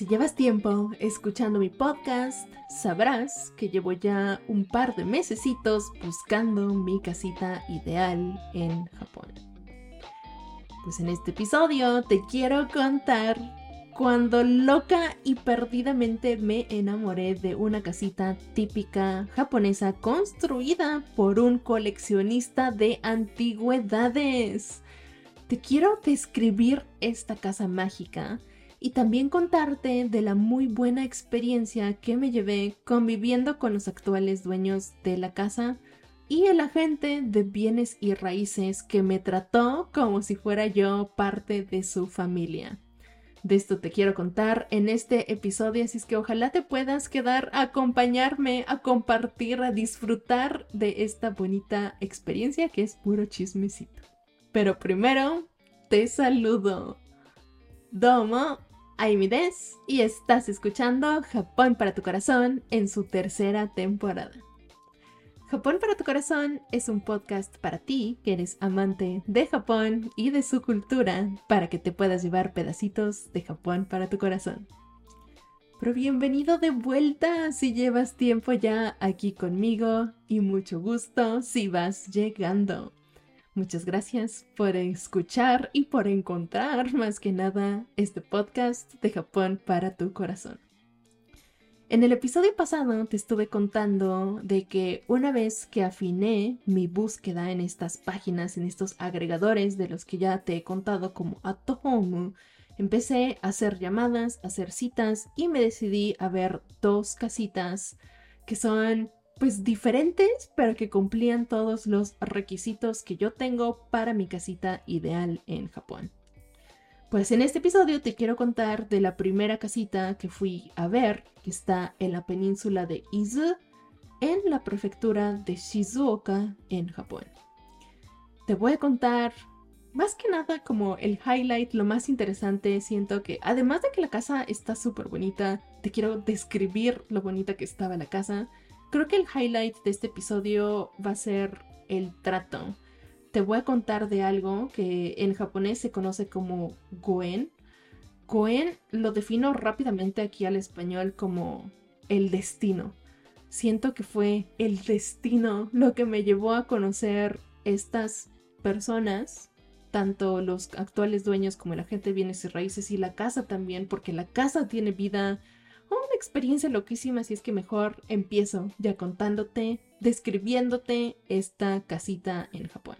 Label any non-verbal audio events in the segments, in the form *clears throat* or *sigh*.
Si llevas tiempo escuchando mi podcast, sabrás que llevo ya un par de mesecitos buscando mi casita ideal en Japón. Pues en este episodio te quiero contar cuando loca y perdidamente me enamoré de una casita típica japonesa construida por un coleccionista de antigüedades. Te quiero describir esta casa mágica y también contarte de la muy buena experiencia que me llevé conviviendo con los actuales dueños de la casa y el agente de bienes y raíces que me trató como si fuera yo parte de su familia. De esto te quiero contar en este episodio, así es que ojalá te puedas quedar a acompañarme, a compartir, a disfrutar de esta bonita experiencia que es puro chismecito. Pero primero, te saludo. Domo Aimides y estás escuchando Japón para tu corazón en su tercera temporada. Japón para tu corazón es un podcast para ti que eres amante de Japón y de su cultura para que te puedas llevar pedacitos de Japón para tu corazón. Pero bienvenido de vuelta si llevas tiempo ya aquí conmigo y mucho gusto si vas llegando. Muchas gracias por escuchar y por encontrar más que nada este podcast de Japón para tu corazón. En el episodio pasado te estuve contando de que una vez que afiné mi búsqueda en estas páginas, en estos agregadores de los que ya te he contado como Atohomu, empecé a hacer llamadas, a hacer citas y me decidí a ver dos casitas que son pues diferentes, pero que cumplían todos los requisitos que yo tengo para mi casita ideal en Japón. Pues en este episodio te quiero contar de la primera casita que fui a ver, que está en la península de Izu, en la prefectura de Shizuoka, en Japón. Te voy a contar más que nada como el highlight, lo más interesante, siento que además de que la casa está súper bonita, te quiero describir lo bonita que estaba la casa Creo que el highlight de este episodio va a ser el trato. Te voy a contar de algo que en japonés se conoce como goen. Goen lo defino rápidamente aquí al español como el destino. Siento que fue el destino lo que me llevó a conocer estas personas, tanto los actuales dueños como la gente de bienes y raíces y la casa también, porque la casa tiene vida una experiencia loquísima, así es que mejor empiezo ya contándote, describiéndote esta casita en Japón.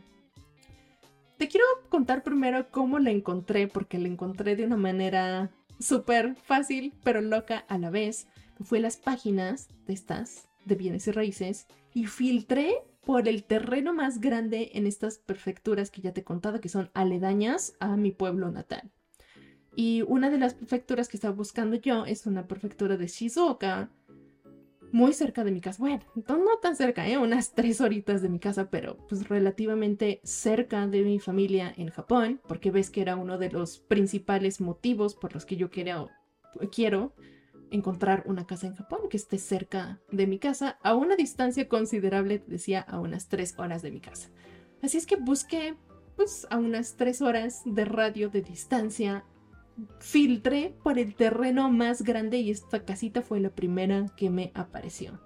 Te quiero contar primero cómo la encontré, porque la encontré de una manera súper fácil, pero loca a la vez. Fui a las páginas de estas, de bienes y raíces, y filtré por el terreno más grande en estas prefecturas que ya te he contado, que son aledañas a mi pueblo natal. Y una de las prefecturas que estaba buscando yo es una prefectura de Shizuoka, muy cerca de mi casa. Bueno, no tan cerca, ¿eh? unas tres horitas de mi casa, pero pues relativamente cerca de mi familia en Japón, porque ves que era uno de los principales motivos por los que yo quiero, quiero encontrar una casa en Japón que esté cerca de mi casa, a una distancia considerable, decía, a unas tres horas de mi casa. Así es que busqué pues a unas tres horas de radio de distancia filtré por el terreno más grande y esta casita fue la primera que me apareció.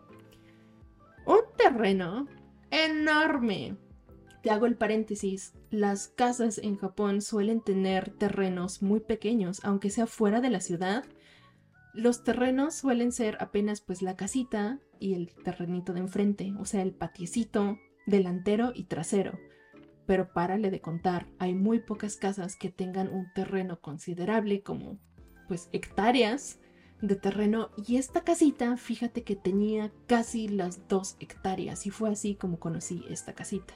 Un terreno enorme. Te hago el paréntesis. Las casas en Japón suelen tener terrenos muy pequeños, aunque sea fuera de la ciudad. Los terrenos suelen ser apenas pues la casita y el terrenito de enfrente, o sea, el patiecito delantero y trasero pero párale de contar, hay muy pocas casas que tengan un terreno considerable como pues hectáreas de terreno y esta casita fíjate que tenía casi las dos hectáreas y fue así como conocí esta casita.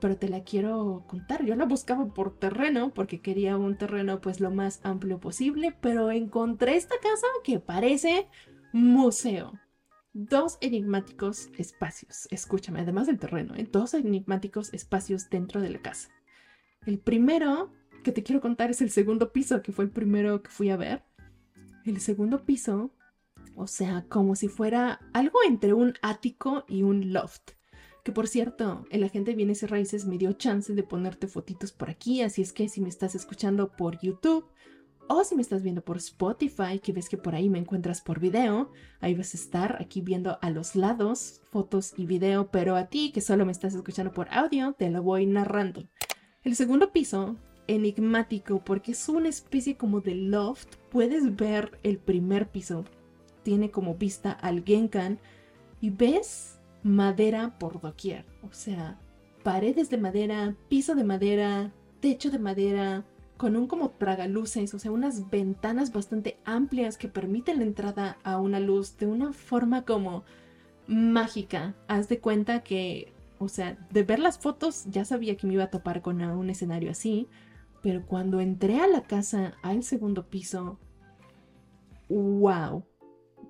Pero te la quiero contar, yo la buscaba por terreno porque quería un terreno pues lo más amplio posible, pero encontré esta casa que parece museo dos enigmáticos espacios. Escúchame, además del terreno, ¿eh? dos enigmáticos espacios dentro de la casa. El primero que te quiero contar es el segundo piso, que fue el primero que fui a ver. El segundo piso, o sea, como si fuera algo entre un ático y un loft. Que por cierto, el agente bienes y raíces me dio chance de ponerte fotitos por aquí, así es que si me estás escuchando por YouTube o si me estás viendo por Spotify, que ves que por ahí me encuentras por video, ahí vas a estar aquí viendo a los lados fotos y video, pero a ti que solo me estás escuchando por audio, te lo voy narrando. El segundo piso, enigmático porque es una especie como de loft, puedes ver el primer piso, tiene como vista al Genkan y ves madera por doquier, o sea, paredes de madera, piso de madera, techo de madera, con un como tragaluces, o sea, unas ventanas bastante amplias que permiten la entrada a una luz de una forma como mágica. Haz de cuenta que, o sea, de ver las fotos ya sabía que me iba a topar con un escenario así, pero cuando entré a la casa, al segundo piso, wow,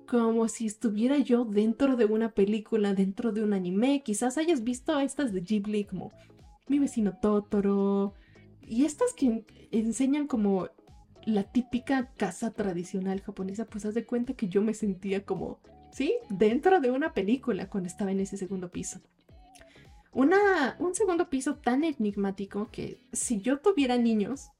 como si estuviera yo dentro de una película, dentro de un anime. Quizás hayas visto estas de Ghibli como Mi vecino Totoro. Y estas que enseñan como la típica casa tradicional japonesa, pues haz de cuenta que yo me sentía como, sí, dentro de una película cuando estaba en ese segundo piso. Una, un segundo piso tan enigmático que si yo tuviera niños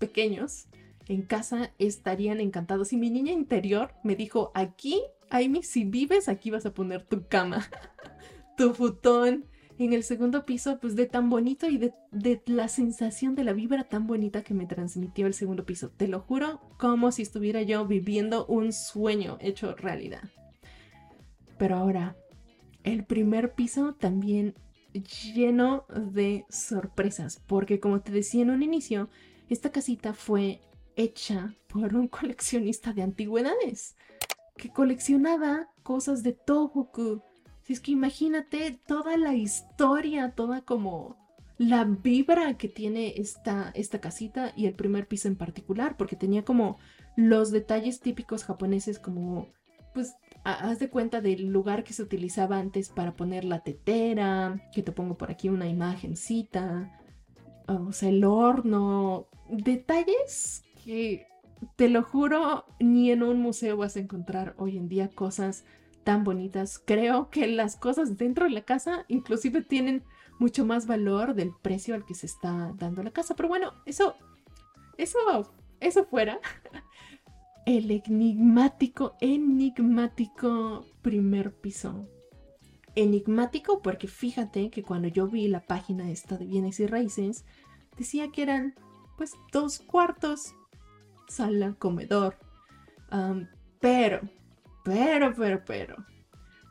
pequeños, en casa estarían encantados. Y mi niña interior me dijo, aquí, Amy, si vives, aquí vas a poner tu cama, *laughs* tu futón. En el segundo piso, pues de tan bonito y de, la sensación de la vibra tan bonita que me transmitió el segundo piso. Te lo juro, como si estuviera yo viviendo un sueño hecho realidad. Pero ahora, el primer piso también lleno de sorpresas, porque como te decía en un inicio, esta casita fue hecha por un coleccionista de antigüedades que coleccionaba cosas de Tohoku. Si es que imagínate toda la historia, toda como la vibra que tiene esta, esta casita y el primer piso en particular, porque tenía como los detalles típicos japoneses como, pues, haz de cuenta del lugar que se utilizaba antes para poner la tetera, que te pongo por aquí una imagencita, o sea, el horno, detalles que te lo juro, ni en un museo vas a encontrar hoy en día cosas tan bonitas. Creo que las cosas dentro de la casa inclusive tienen mucho más valor del precio al que se está dando la casa. Pero bueno, eso, eso, eso fuera. *laughs* El enigmático, enigmático primer piso. Enigmático porque fíjate que cuando yo vi la página esta de bienes y raíces, decía que eran pues dos cuartos sala, comedor. pero, pero, pero, pero,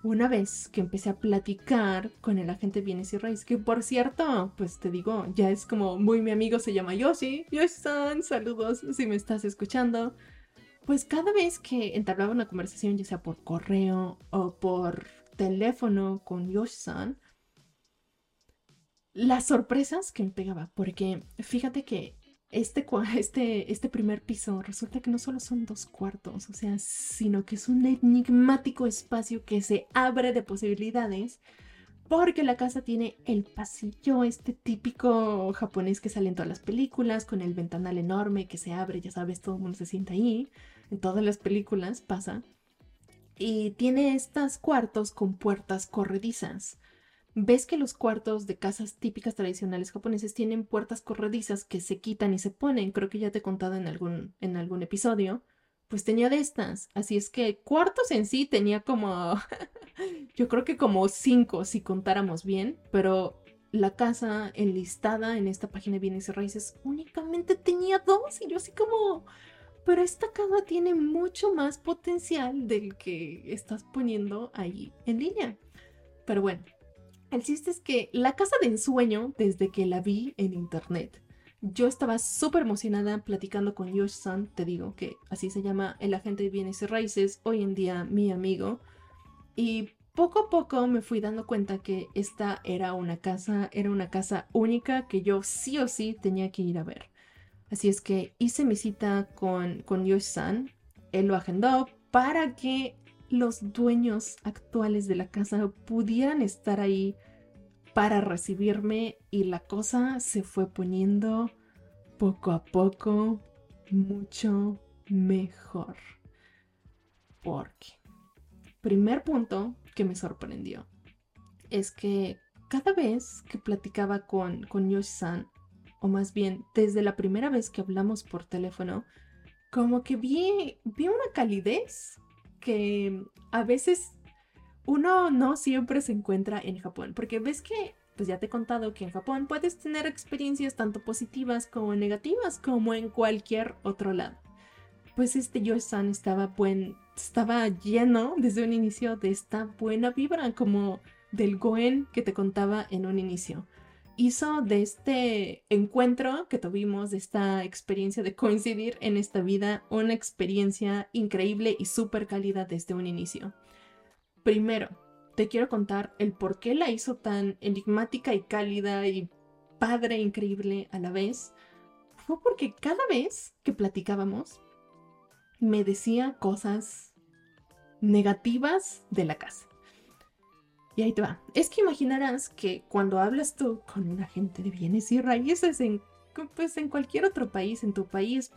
una vez que empecé a platicar con el agente bienes y raíces, que por cierto, pues te digo, ya es como muy mi amigo, se llama Yoshi. Yoshi-san, saludos si me estás escuchando. Pues cada vez que entablaba una conversación, ya sea por correo o por teléfono con Yoshi-san, las sorpresas que me pegaba, porque fíjate que este, *laughs* este, este primer piso resulta que no solo son dos cuartos, o sea, sino que es un enigmático espacio que se abre de posibilidades porque la casa tiene el pasillo, este típico japonés que sale en todas las películas, con el ventanal enorme que se abre, ya sabes, todo el mundo se sienta ahí, en todas las películas pasa. Y tiene estos cuartos con puertas corredizas ves que los cuartos de casas típicas tradicionales japoneses tienen puertas corredizas que se quitan y se ponen. Creo que ya te he contado en algún, en algún episodio. Pues tenía de estas. Así es que cuartos en sí tenía como... *laughs* yo creo que como cinco si contáramos bien. Pero la casa enlistada en esta página de bienes y raíces únicamente tenía dos. Y yo así como... Pero esta casa tiene mucho más potencial del que estás poniendo ahí en línea. Pero bueno, el chiste es que la casa de ensueño, desde que la vi en internet, yo estaba súper emocionada platicando con Yosh-san, te digo que así se llama el agente de bienes y raíces, hoy en día mi amigo. Y poco a poco me fui dando cuenta que esta era una casa, era una casa única que yo sí o sí tenía que ir a ver. Así es que hice mi cita con, con Yosh-san, él lo agendó para que los dueños actuales de la casa pudieran estar ahí para recibirme y la cosa se fue poniendo poco a poco mucho mejor. Porque, primer punto que me sorprendió es que cada vez que platicaba con, con Yoshi-san o más bien desde la primera vez que hablamos por teléfono, como que vi, vi una calidez que a veces uno no siempre se encuentra en Japón, porque ves que, pues ya te he contado que en Japón puedes tener experiencias tanto positivas como negativas, como en cualquier otro lado. Pues este Yoshi-san estaba, buen, estaba lleno desde un inicio de esta buena vibra, como del Goen que te contaba en un inicio. Hizo de este encuentro que tuvimos, de esta experiencia de coincidir en esta vida, una experiencia increíble y súper cálida desde un inicio. Primero, te quiero contar el por qué la hizo tan enigmática y cálida y padre, increíble a la vez. Fue porque cada vez que platicábamos, me decía cosas negativas de la casa. Y ahí te va. Es que imaginarás que cuando hablas tú con un agente de bienes y raíces en, pues en cualquier otro país, en tu país,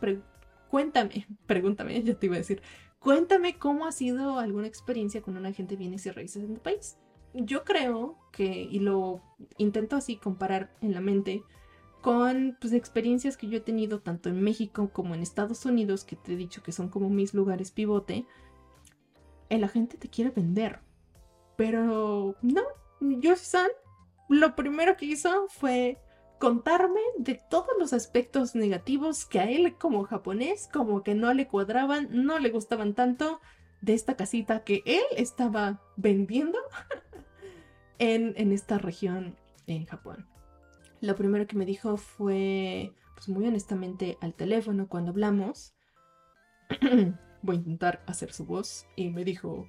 cuéntame, *laughs* pregúntame, ya te iba a decir, Cuéntame cómo ha sido alguna experiencia con un agente de bienes y raíces en tu país. Yo creo que, y lo intento así comparar en la mente, con pues, experiencias que yo he tenido tanto en México como en Estados Unidos, que te he dicho que son como mis lugares pivote, el agente te quiere vender. Pero no, Yoshi-san lo primero que hizo fue contarme de todos los aspectos negativos que a él como japonés como que no le cuadraban, no le gustaban tanto de esta casita que él estaba vendiendo *laughs* en, en esta región en Japón. Lo primero que me dijo fue, pues muy honestamente, al teléfono cuando hablamos. *clears throat* Voy a intentar hacer su voz. Y me dijo,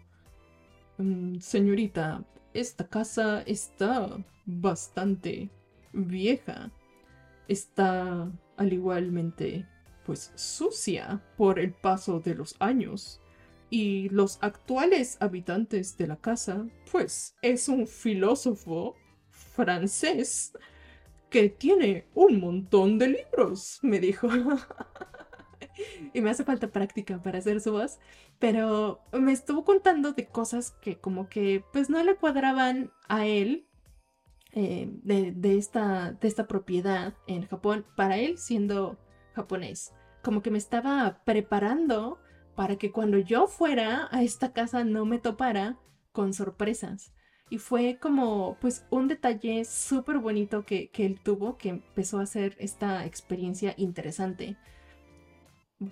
señorita, esta casa está bastante vieja. Está al igualmente pues sucia por el paso de los años. Y los actuales habitantes de la casa, pues es un filósofo francés que tiene un montón de libros, me dijo. *laughs* *laughs* y me hace falta práctica para hacer su voz, pero me estuvo contando de cosas que como que pues no le cuadraban a él eh, de, esta, de esta propiedad en Japón para él siendo japonés. Como que me estaba preparando para que cuando yo fuera a esta casa no me topara con sorpresas. Y fue como pues un detalle súper bonito que, que, él tuvo que empezó a hacer esta experiencia interesante.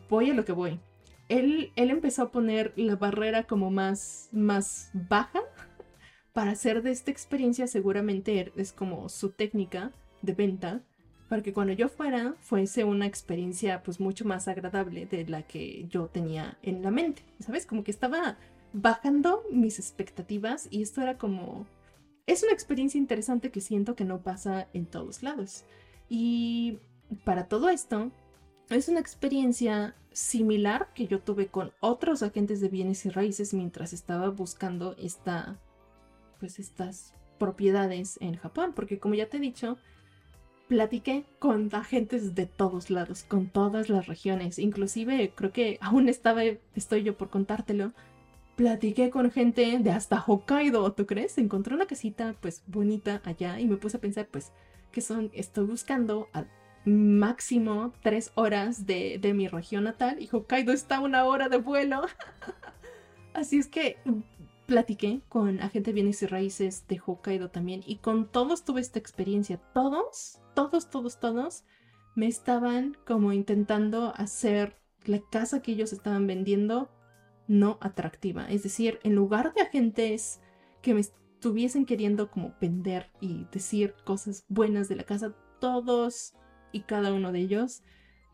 Voy a lo que voy. Él, él empezó a poner la barrera como más, más baja *laughs* para hacer de esta experiencia seguramente es como su técnica de venta para que cuando yo fuera fuese una experiencia pues mucho más agradable de la que yo tenía en la mente, ¿sabes? Como que estaba bajando mis expectativas y esto era como... Es una experiencia interesante que siento que no pasa en todos lados. Y para todo esto, es una experiencia similar que yo tuve con otros agentes de bienes y raíces mientras estaba buscando pues estas propiedades en Japón, porque como ya te he dicho, platiqué con agentes de todos lados, con todas las regiones, inclusive creo que aún estaba, estoy yo por contártelo, platiqué con gente de hasta Hokkaido, ¿tú crees? Encontré una casita pues bonita allá y me puse a pensar pues que son, estoy buscando a máximo tres horas de, de mi región natal y Hokkaido está una hora de vuelo. *laughs* Así es que platiqué con agente bienes y raíces de Hokkaido también y con todos tuve esta experiencia. Todos, todos, todos, todos me estaban como intentando hacer la casa que ellos estaban vendiendo no atractiva. Es decir, en lugar de agentes que me estuviesen queriendo como vender y decir cosas buenas de la casa, todos y cada uno de ellos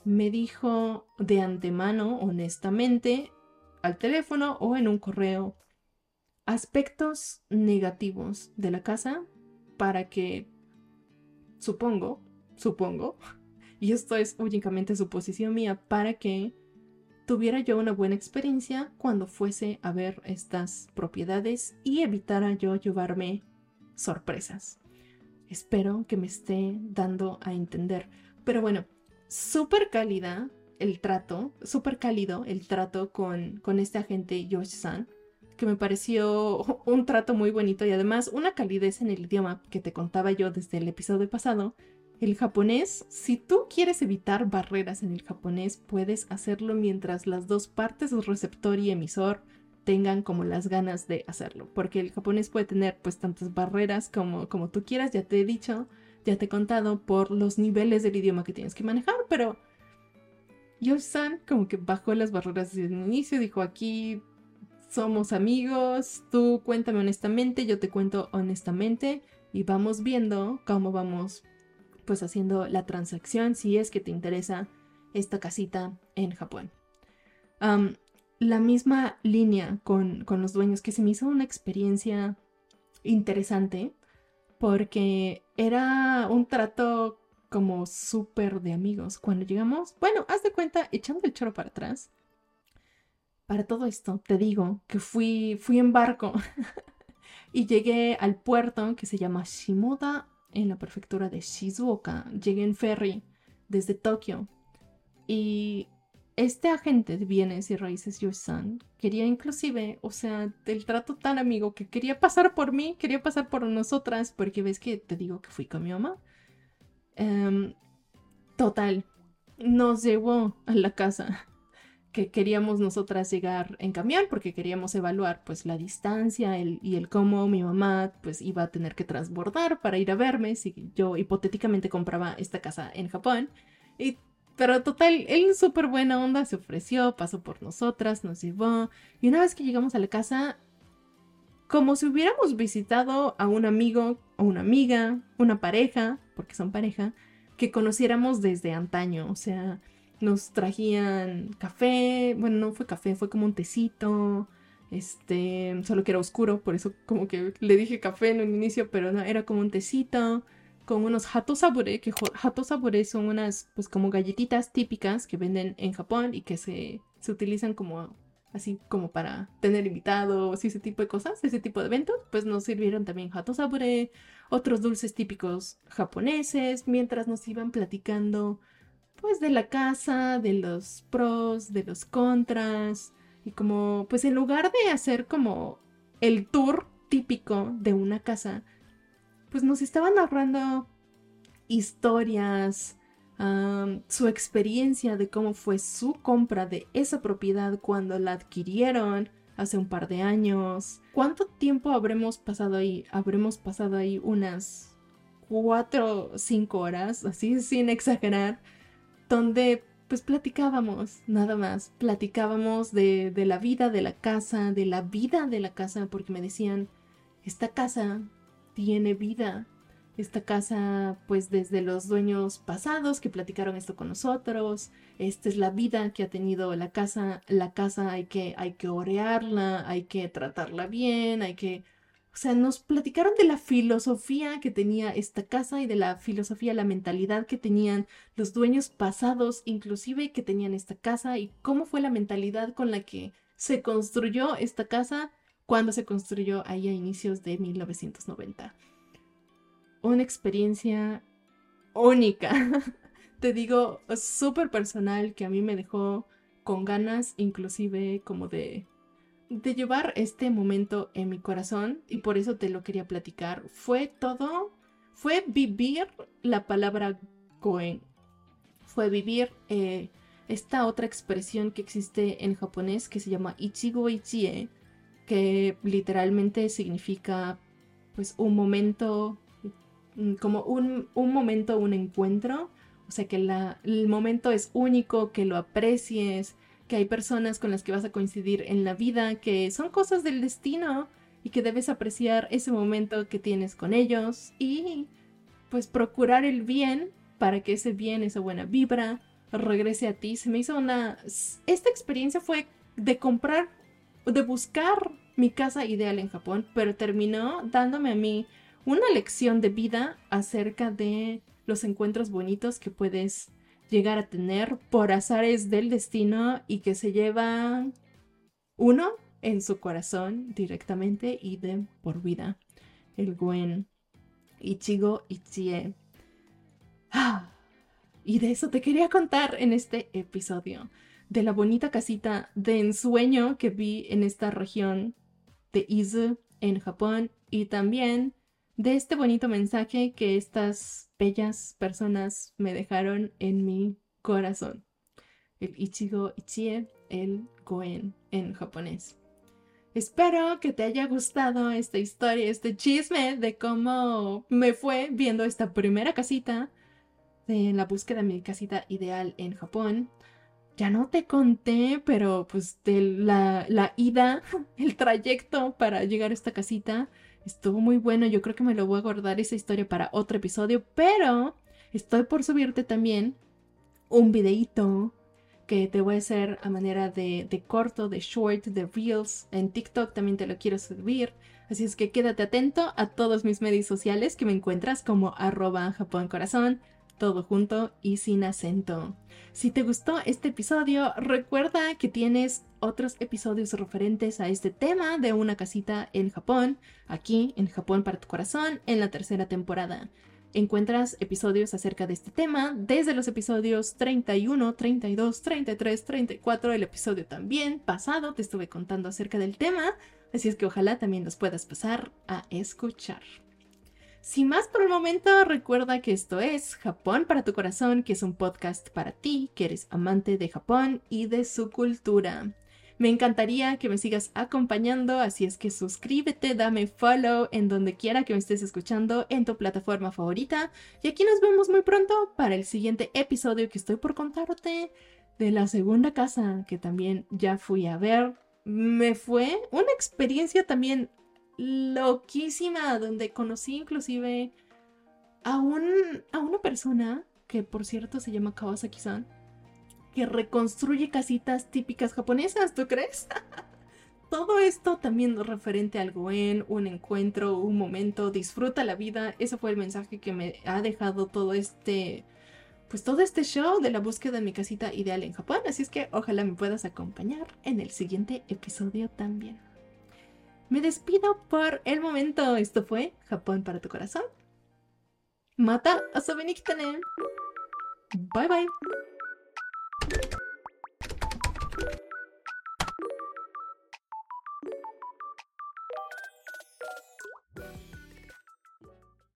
me dijo de antemano, honestamente, al teléfono o en un correo aspectos negativos de la casa para que, supongo, supongo, *laughs* y esto es únicamente suposición mía, para que tuviera yo una buena experiencia cuando fuese a ver estas propiedades y evitara yo llevarme sorpresas. Espero que me esté dando a entender. Pero bueno, súper cálida el trato, súper cálido el trato con, con este agente Yoshi-san que me pareció *laughs* un trato muy bonito y además una calidez en el idioma que te contaba yo desde el episodio pasado, el japonés, si tú quieres evitar barreras en el japonés, puedes hacerlo mientras las dos partes, receptor y emisor, tengan como las ganas de hacerlo. Porque el japonés puede tener pues tantas barreras como, como tú quieras, ya te he dicho, ya te he contado por los niveles del idioma que tienes que manejar, pero Yoshi-san como que bajó las barreras desde el inicio, dijo aquí somos amigos, tú cuéntame honestamente, yo te cuento honestamente y vamos viendo cómo vamos pues haciendo la transacción si es que te interesa esta casita en Japón. la misma línea con, con, los dueños que se me hizo una experiencia interesante porque era un trato como súper de amigos. Cuando llegamos, bueno, haz de cuenta, echando el choro para atrás. Para todo esto, te digo que fui, fui en barco *laughs* y llegué al puerto que se llama Shimoda en la prefectura de Shizuoka. Llegué en ferry desde Tokio y este agente de bienes y raíces Yoshi-san quería inclusive, o sea, del trato tan amigo que quería pasar por mí, quería pasar por nosotras, porque ves que te digo que fui con mi mamá. Em, total, nos llevó a la casa que queríamos nosotras llegar en camión porque queríamos evaluar pues la distancia y el cómo mi mamá pues iba a tener que transbordar para ir a verme si yo hipotéticamente compraba esta casa en Japón. Y, pero total, él súper buena onda se ofreció, pasó por nosotras, nos llevó. Y una vez que llegamos a la casa como si hubiéramos visitado a un amigo o una amiga, una pareja, porque son pareja, que conociéramos desde antaño, o sea, nos trajían café, bueno, no fue café, fue como un tecito, este, solo que era oscuro, por eso como que le dije café en un inicio, pero no, era como un tecito con unos sabure, que sabure son unas pues como galletitas típicas que venden en Japón y que se, se utilizan como así como para tener invitados y ese tipo de cosas, ese tipo de eventos, pues nos sirvieron también sabure, otros dulces típicos japoneses, mientras nos iban platicando pues de la casa, de los pros, de los contras, y como pues en lugar de hacer como el tour típico de una casa, pues nos estaban narrando historias, su experiencia de cómo fue su compra de esa propiedad cuando la adquirieron hace un par de años. ¿Cuánto tiempo habremos pasado ahí? Habremos pasado ahí unas cuatro o cinco horas, así sin exagerar, donde pues platicábamos, nada más, platicábamos de, de, la vida de la casa, de la vida de la casa, porque me decían, esta casa tiene vida, esta casa pues desde los dueños pasados que platicaron esto con nosotros, esta es la vida que ha tenido la casa, la casa hay que, hay que orearla, hay que tratarla bien, hay que o sea, nos platicaron de la filosofía que tenía esta casa y de la filosofía, la mentalidad que tenían los dueños pasados, inclusive que tenían esta casa y cómo fue la mentalidad con la que se construyó esta casa cuando se construyó ahí a inicios de 1990. Una experiencia única, *laughs* te digo, súper personal que a mí me dejó con ganas inclusive como de llevar este momento en mi corazón y por eso te lo quería platicar. Fue todo, fue vivir la palabra Goen. Fue vivir eh, esta otra expresión que existe en japonés que se llama Ichigo Ichie, que literalmente significa pues un momento, mm, como un, un momento, un encuentro. O sea que el momento es único, que lo aprecies, que hay personas con las que vas a coincidir en la vida, que son cosas del destino y que debes apreciar ese momento que tienes con ellos y pues procurar el bien para que ese bien, esa buena vibra regrese a ti. Se me hizo una... Esta experiencia fue de comprar, de buscar mi casa ideal en Japón, pero terminó dándome a mí una lección de vida acerca de los encuentros bonitos que puedes llegar a tener por azares del destino y que se lleva uno en su corazón directamente y de por vida. El Gwen Ichigo Ichie. Ah, y de eso te quería contar en este episodio. De la bonita casita de ensueño que vi en esta región de Izu en Japón y también de este bonito mensaje que estas bellas personas me dejaron en mi corazón. El Ichigo Ichie, el Goen en japonés. Espero que te haya gustado esta historia, este chisme de cómo me fue viendo esta primera casita de la búsqueda de mi casita ideal en Japón. Ya no te conté, pero pues de la, la ida, *laughs* el trayecto para llegar a esta casita estuvo muy bueno. Yo creo que me lo voy a guardar esa historia para otro episodio, pero estoy por subirte también un videíto que te voy a hacer a manera de, de, corto, de short, de reels. En TikTok también te lo quiero subir. Así es que quédate atento a todos mis medios sociales que me encuentras como arroba Japón todo junto y sin acento. Si te gustó este episodio, recuerda que tienes otros episodios referentes a este tema de una casita en Japón, aquí en Japón para tu corazón, en la tercera temporada. Encuentras episodios acerca de este tema desde los episodios 31, 32, 33, 34, el episodio también pasado te estuve contando acerca del tema, así es que ojalá también los puedas pasar a escuchar. Sin más por el momento, recuerda que esto es Japón para tu corazón, que es un podcast para ti, que eres amante de Japón y de su cultura. Me encantaría que me sigas acompañando, así es que suscríbete, dame follow en donde quiera que me estés escuchando en tu plataforma favorita. Y aquí nos vemos muy pronto para el siguiente episodio que estoy por contarte de la segunda casa que también ya fui a ver. Me fue una experiencia también loquísima donde conocí inclusive a, un, a una persona que por cierto se llama Kawasaki-san que reconstruye casitas típicas japonesas, ¿tú crees? *laughs* Todo esto también referente al Goen, un encuentro, un momento, disfruta la vida. Ese fue el mensaje que me ha dejado todo este, pues todo este show de la búsqueda de mi casita ideal en Japón. Así es que ojalá me puedas acompañar en el siguiente episodio también. Me despido por el momento. Esto fue Japón para tu corazón. Mata a Bye bye.